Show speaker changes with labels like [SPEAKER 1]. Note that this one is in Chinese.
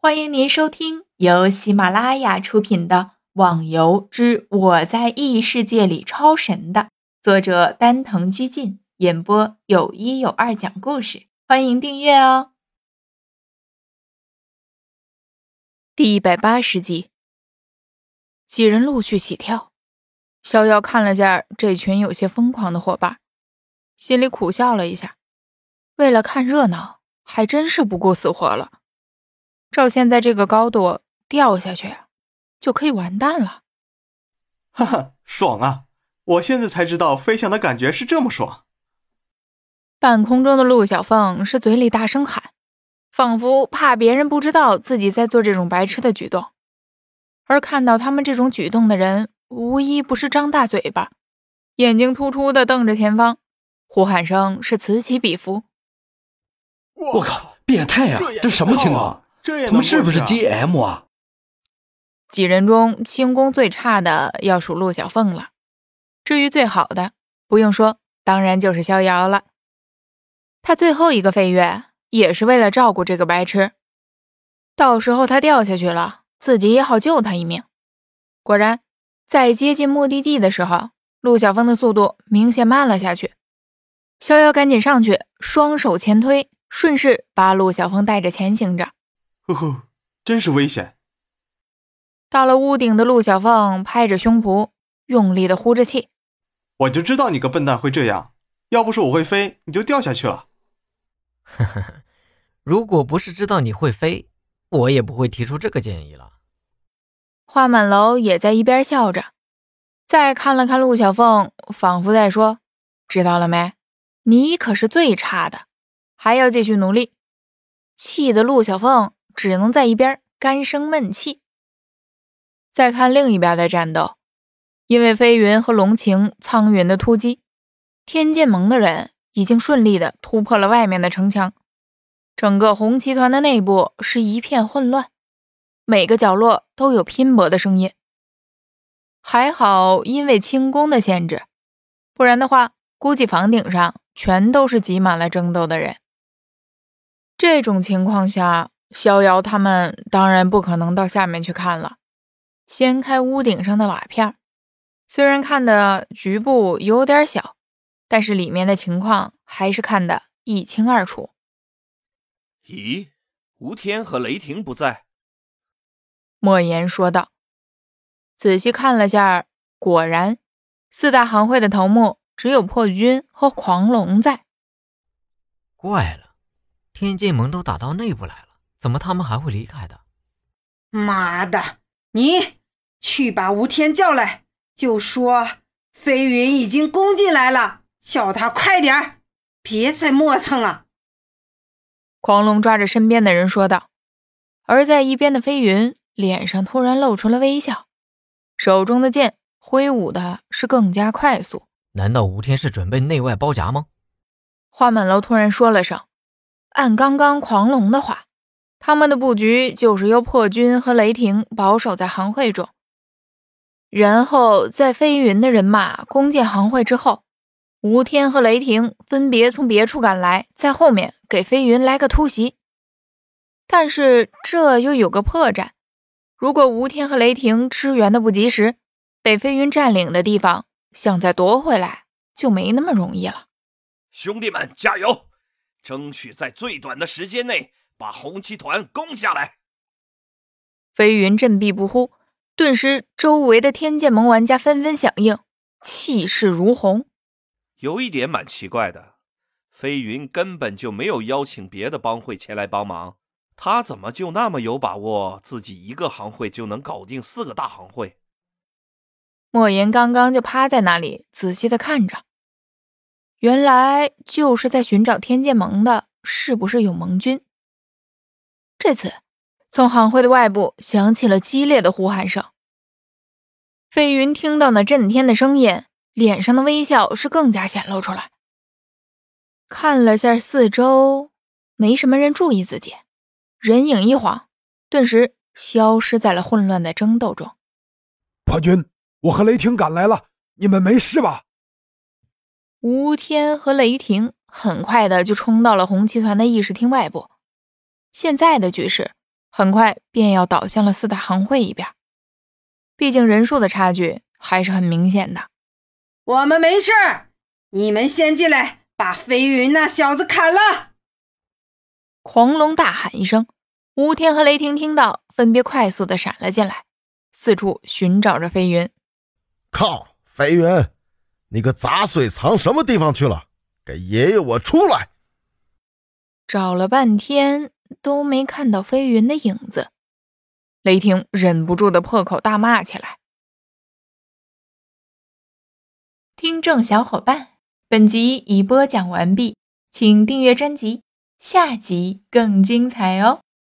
[SPEAKER 1] 欢迎您收听由喜马拉雅出品的《网游之我在异世界里超神》的作者丹藤居进演播，有一有二讲故事。欢迎订阅哦。第一百八十集，几人陆续起跳。逍遥看了下这群有些疯狂的伙伴，心里苦笑了一下。为了看热闹，还真是不顾死活了。照现在这个高度掉下去，就可以完蛋了。
[SPEAKER 2] 哈哈，爽啊！我现在才知道飞翔的感觉是这么爽。
[SPEAKER 1] 半空中的陆小凤是嘴里大声喊，仿佛怕别人不知道自己在做这种白痴的举动。而看到他们这种举动的人，无一不是张大嘴巴，眼睛突出的瞪着前方，呼喊声是此起彼伏。
[SPEAKER 3] 我靠，变态啊！这什么情况？他们是不是 GM 啊？
[SPEAKER 1] 几人中轻功最差的要数陆小凤了，至于最好的，不用说，当然就是逍遥了。他最后一个飞跃也是为了照顾这个白痴，到时候他掉下去了，自己也好救他一命。果然，在接近目的地的时候，陆小凤的速度明显慢了下去。逍遥赶紧上去，双手前推，顺势把陆小凤带着前行着。
[SPEAKER 2] 呼呼，真是危险！
[SPEAKER 1] 到了屋顶的陆小凤拍着胸脯，用力的呼着气。
[SPEAKER 2] 我就知道你个笨蛋会这样，要不是我会飞，你就掉下去了。
[SPEAKER 4] 呵呵呵，如果不是知道你会飞，我也不会提出这个建议了。
[SPEAKER 1] 花满楼也在一边笑着，再看了看陆小凤，仿佛在说：“知道了没？你可是最差的，还要继续努力。”气得陆小凤。只能在一边干生闷气。再看另一边的战斗，因为飞云和龙晴、苍云的突击，天剑盟的人已经顺利的突破了外面的城墙，整个红旗团的内部是一片混乱，每个角落都有拼搏的声音。还好，因为轻功的限制，不然的话，估计房顶上全都是挤满了争斗的人。这种情况下。逍遥他们当然不可能到下面去看了，掀开屋顶上的瓦片，虽然看的局部有点小，但是里面的情况还是看得一清二楚。
[SPEAKER 5] 咦，吴天和雷霆不在？
[SPEAKER 1] 莫言说道。仔细看了下，果然，四大行会的头目只有破军和狂龙在。
[SPEAKER 4] 怪了，天剑盟都打到内部来了。怎么他们还会离开的？
[SPEAKER 6] 妈的！你去把吴天叫来，就说飞云已经攻进来了，叫他快点儿，别再磨蹭了。
[SPEAKER 1] 狂龙抓着身边的人说道。而在一边的飞云脸上突然露出了微笑，手中的剑挥舞的是更加快速。
[SPEAKER 4] 难道吴天是准备内外包夹吗？
[SPEAKER 1] 花满楼突然说了声：“按刚刚狂龙的话。”他们的布局就是由破军和雷霆保守在行会中，然后在飞云的人马攻进行会之后，吴天和雷霆分别从别处赶来，在后面给飞云来个突袭。但是这又有个破绽：如果吴天和雷霆支援的不及时，被飞云占领的地方想再夺回来就没那么容易了。
[SPEAKER 5] 兄弟们，加油！争取在最短的时间内。把红旗团攻下来！
[SPEAKER 1] 飞云振臂不呼，顿时周围的天剑盟玩家纷纷响应，气势如虹。
[SPEAKER 5] 有一点蛮奇怪的，飞云根本就没有邀请别的帮会前来帮忙，他怎么就那么有把握，自己一个行会就能搞定四个大行会？
[SPEAKER 1] 莫言刚刚就趴在那里仔细的看着，原来就是在寻找天剑盟的，是不是有盟军？这次，从行会的外部响起了激烈的呼喊声。飞云听到那震天的声音，脸上的微笑是更加显露出来。看了下四周，没什么人注意自己，人影一晃，顿时消失在了混乱的争斗中。
[SPEAKER 7] 破军，我和雷霆赶来了，你们没事吧？
[SPEAKER 1] 吴天和雷霆很快的就冲到了红旗团的议事厅外部。现在的局势很快便要倒向了四大行会一边。毕竟人数的差距还是很明显的。
[SPEAKER 6] 我们没事，你们先进来，把飞云那小子砍了！
[SPEAKER 1] 狂龙大喊一声，吴天和雷霆听到，分别快速的闪了进来，四处寻找着飞云。
[SPEAKER 8] 靠，飞云，你个杂碎，藏什么地方去了？给爷爷我出来！
[SPEAKER 1] 找了半天都没看到飞云的影子，雷霆忍不住的破口大骂起来。听众小伙伴，本集已播讲完毕，请订阅专辑，下集更精彩哦。